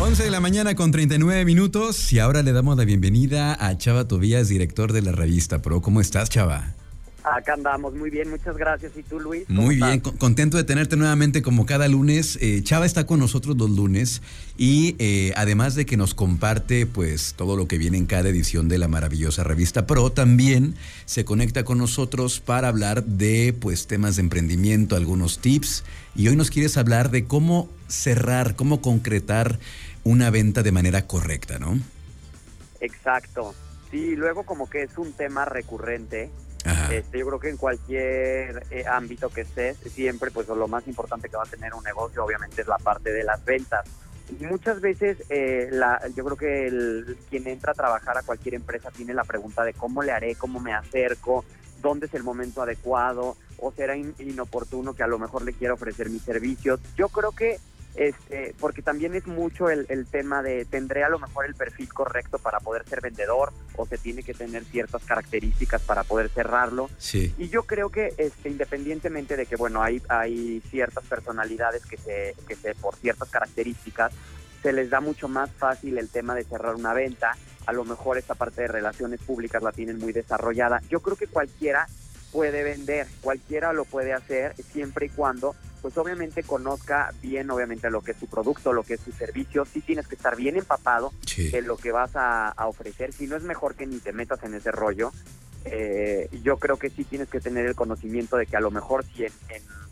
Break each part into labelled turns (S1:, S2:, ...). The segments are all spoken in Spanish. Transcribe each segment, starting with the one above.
S1: 11 de la mañana con 39 minutos y ahora le damos la bienvenida a Chava Tobías, director de la revista Pro. ¿Cómo estás, Chava?
S2: Acá andamos, muy bien, muchas gracias. ¿Y tú, Luis?
S1: Muy bien, contento de tenerte nuevamente como cada lunes. Eh, Chava está con nosotros los lunes y eh, además de que nos comparte pues todo lo que viene en cada edición de la maravillosa revista Pro, también se conecta con nosotros para hablar de pues temas de emprendimiento, algunos tips y hoy nos quieres hablar de cómo cerrar, cómo concretar una venta de manera correcta, ¿no?
S2: Exacto. Sí, luego como que es un tema recurrente. Este, yo creo que en cualquier eh, ámbito que estés, siempre pues lo más importante que va a tener un negocio obviamente es la parte de las ventas. Y muchas veces eh, la, yo creo que el, quien entra a trabajar a cualquier empresa tiene la pregunta de cómo le haré, cómo me acerco, dónde es el momento adecuado o será inoportuno que a lo mejor le quiera ofrecer mis servicios. Yo creo que este, porque también es mucho el, tema de tendré a lo mejor el perfil correcto para poder ser vendedor o se tiene que tener ciertas características para poder cerrarlo.
S1: Sí.
S2: Y yo creo que este, independientemente de que bueno hay hay ciertas personalidades que se que se por ciertas características se les da mucho más fácil el tema de cerrar una venta. A lo mejor esta parte de relaciones públicas la tienen muy desarrollada. Yo creo que cualquiera puede vender, cualquiera lo puede hacer siempre y cuando pues obviamente conozca bien obviamente lo que es su producto, lo que es su servicio, sí tienes que estar bien empapado en lo que vas a, ofrecer, si no es mejor que ni te metas en ese rollo, eh, yo creo que sí tienes que tener el conocimiento de que a lo mejor si en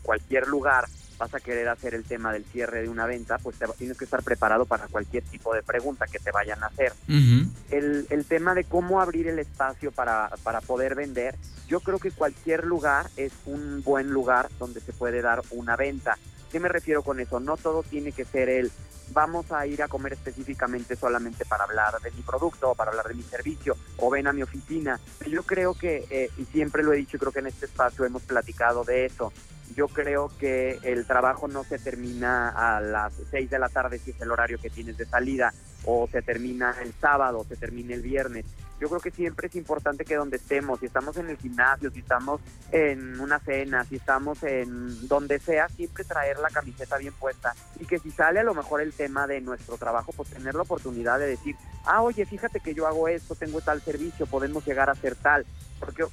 S2: cualquier lugar vas a querer hacer el tema del cierre de una venta, pues tienes que estar preparado para cualquier tipo de pregunta que te vayan a hacer. el, el, tema de cómo abrir el espacio para, para poder vender, yo creo que cualquier lugar es un buen lugar donde se puede dar una venta. ¿Qué me refiero con eso? No todo tiene que ser el vamos a ir a comer específicamente solamente para hablar de mi producto o para hablar de mi servicio o ven a mi oficina. Yo creo que, eh, y siempre lo he dicho, creo que en este espacio hemos platicado de eso, yo creo que el trabajo no se termina a las 6 de la tarde si es el horario que tienes de salida o se termina el sábado se termina el viernes. Yo creo que siempre es importante que donde estemos, si estamos en el gimnasio, si estamos en una cena, si estamos en donde sea, siempre traer la camiseta bien puesta y que si sale a lo mejor el tema de nuestro trabajo, pues tener la oportunidad de decir, ah, oye, fíjate que yo hago esto, tengo tal servicio, podemos llegar a hacer tal. Porque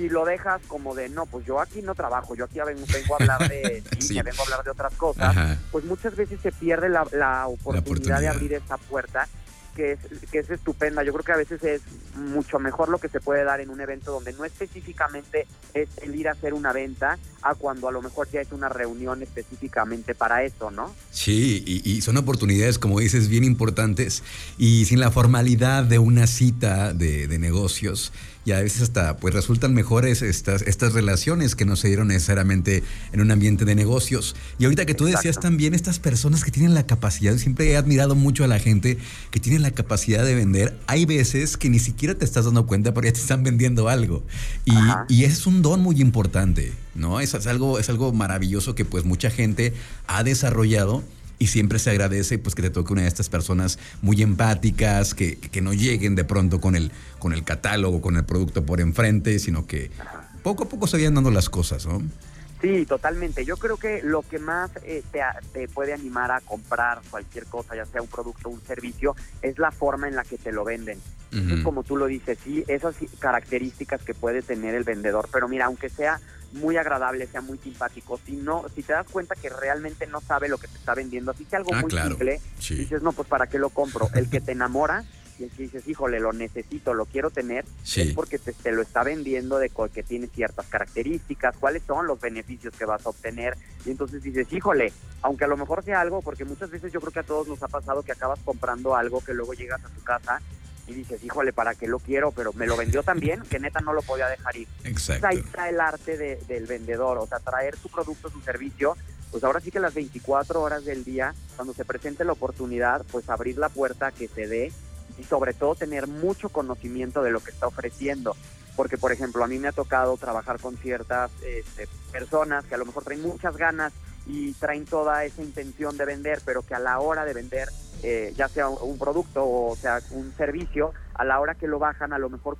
S2: si lo dejas como de, no, pues yo aquí no trabajo, yo aquí vengo, vengo a hablar de sí. vengo a hablar de otras cosas, pues muchas veces se pierde la, la, oportunidad de abrir esa puerta que es, que es estupenda. Yo creo que a veces es mucho mejor lo que se puede dar en un evento donde no específicamente es el ir a hacer una venta a cuando a lo mejor ya es una reunión específicamente para eso, ¿no?
S1: Sí, y, son oportunidades, como dices, bien importantes y sin la formalidad de una cita de, de negocios y a veces hasta pues resultan mejores estas, estas relaciones que no se dieron necesariamente en un ambiente de negocios. Y ahorita que tú decías también estas personas que tienen la capacidad, siempre he admirado mucho a la gente que tiene la capacidad de vender, hay veces que ni siquiera te estás dando cuenta porque ya te están vendiendo algo. Y, y es un don muy importante, ¿no? Es, es, algo, es algo maravilloso que pues mucha gente ha desarrollado y siempre se agradece pues que te toque una de estas personas muy empáticas, que, que no lleguen de pronto con el, con el catálogo, con el producto por enfrente, sino que poco a poco se vayan dando las cosas, ¿no?
S2: Sí, totalmente. Yo creo que lo que más eh, te, puede animar a comprar cualquier cosa, ya sea un producto o un servicio, es la forma en la que te lo venden. como tú lo dices, sí, esas características que puede tener el vendedor. Pero mira, aunque sea muy agradable, sea muy simpático, si no, si te das cuenta que realmente no sabe lo que te está vendiendo, así que algo ah, muy simple, dices, no, pues para qué lo compro. El que te enamora y que dices, híjole, lo necesito, lo quiero tener, es porque te, lo está vendiendo de que tiene ciertas características, cuáles son los beneficios que vas a obtener. Y entonces dices, híjole, aunque a lo mejor sea algo, porque muchas veces yo creo que a todos nos ha pasado que acabas comprando algo que luego llegas a tu casa y dices, híjole, ¿para qué lo quiero? Pero me lo vendió también que neta no lo podía dejar ir.
S1: Exacto.
S2: ahí está el arte del vendedor, o sea, traer su producto, su servicio, pues ahora sí que las 24 horas del día, cuando se presente la oportunidad, pues abrir la puerta que se dé y sobre todo tener mucho conocimiento de lo que está ofreciendo. Porque, por ejemplo, a mí me ha tocado trabajar con ciertas este, personas que a lo mejor traen muchas ganas y traen toda esa intención de vender, pero que a la hora de vender eh, ya sea un producto o sea un servicio, a la hora que lo bajan a lo mejor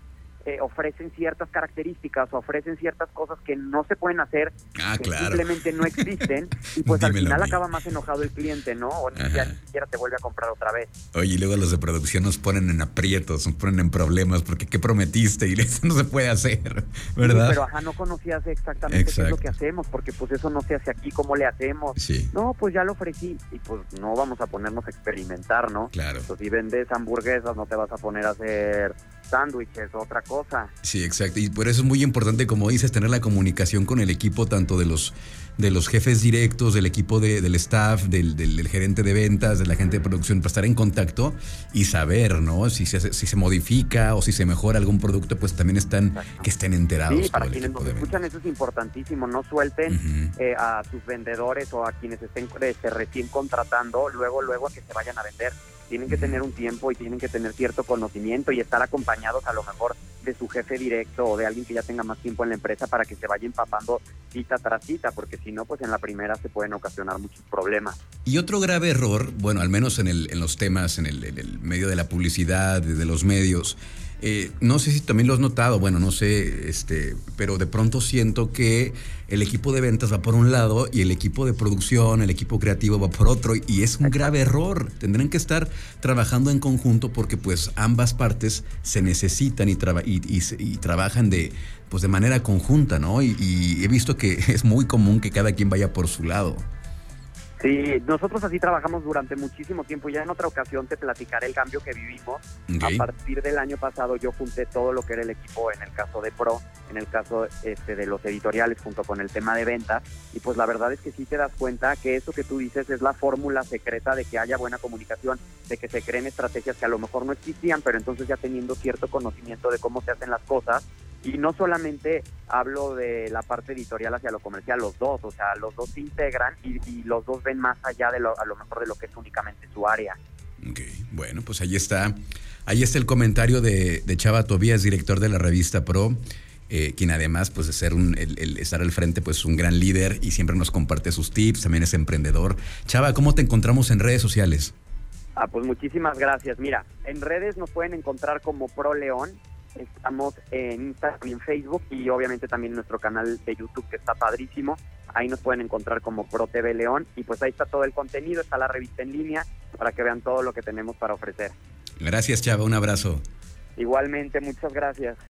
S2: eh, ofrecen ciertas características o ofrecen ciertas cosas que no se pueden hacer,
S1: ah,
S2: que
S1: claro.
S2: simplemente no existen, y pues al final acaba más enojado el cliente, ¿no? O ni, ya ni siquiera te vuelve a comprar otra vez.
S1: Oye, y luego los de producción nos ponen en aprietos, nos ponen en problemas, porque ¿qué prometiste? Y eso no se puede hacer, ¿verdad?
S2: Pero ajá, no conocías exactamente qué es lo que hacemos, porque pues eso no se hace aquí, ¿cómo le hacemos?
S1: Sí,
S2: No, pues ya lo ofrecí, y pues no vamos a ponernos a experimentar, ¿no?
S1: claro.
S2: Pues si vendes hamburguesas, no te vas a poner a hacer sándwiches, otra cosa.
S1: Sí, exacto. Y por eso es muy importante, como dices, tener la comunicación con el equipo, tanto de los de los jefes directos, del equipo de- del staff, del, del- del gerente de ventas, de la gente de producción, para estar en contacto y saber, ¿no? Si se, si se modifica o si se mejora algún producto, pues también están,
S2: Exacto.
S1: que estén enterados.
S2: Sí, para quienes nos escuchan eso es importantísimo, no suelten eh, a sus vendedores o a quienes estén este, recién contratando, luego, luego a que se vayan a vender. Tienen que tener un tiempo y tienen que tener cierto conocimiento y estar acompañados a lo mejor de su jefe directo o de alguien que ya tenga más tiempo en la empresa para que se vaya empapando cita tras cita, porque si no, pues en la primera se pueden ocasionar muchos problemas.
S1: Y otro grave error, bueno, al menos en, el, en los temas, en el, en el medio de la publicidad, de, de los medios, eh, no sé si también lo has notado, bueno, no sé, este, pero de pronto siento que el equipo de ventas va por un lado y el equipo de producción, el equipo creativo va por otro y es un grave error. Tendrán que estar trabajando en conjunto porque pues ambas partes se necesitan y, traba- y, y trabajan de, pues, de manera conjunta, ¿no? Y he visto que es muy común que cada quien vaya por su lado.
S2: Sí, nosotros así trabajamos durante muchísimo tiempo. Ya en otra ocasión te platicaré el cambio que vivimos. A partir del año pasado yo junté todo lo que era el equipo en el caso de Pro, en el caso este, de los editoriales junto con el tema de ventas y pues la verdad es que sí te das cuenta que eso que tú dices es la fórmula secreta de que haya buena comunicación, de que se creen estrategias que a lo mejor no existían, pero entonces ya teniendo cierto conocimiento de cómo se hacen las cosas y no solamente hablo de la parte editorial hacia lo comercial, los dos, o sea, los dos se integran y, y los dos ven más allá de lo, a lo mejor de lo que es únicamente su área.
S1: Ok, bueno, pues ahí está. Ahí está el comentario de, de Chava Tobías, director de la revista Pro, eh, quien además, pues de ser un, el, el estar al frente, pues un gran líder y siempre nos comparte sus tips, también es emprendedor. Chava, ¿cómo te encontramos en redes sociales?
S2: Ah, pues muchísimas gracias. Mira, en redes nos pueden encontrar como Pro León. Estamos en Instagram y en Facebook y obviamente también en nuestro canal de YouTube que está padrísimo. Ahí nos pueden encontrar como Pro TV León y pues ahí está todo el contenido, está la revista en línea para que vean todo lo que tenemos para ofrecer.
S1: Gracias, Chava, un abrazo.
S2: Igualmente, muchas gracias.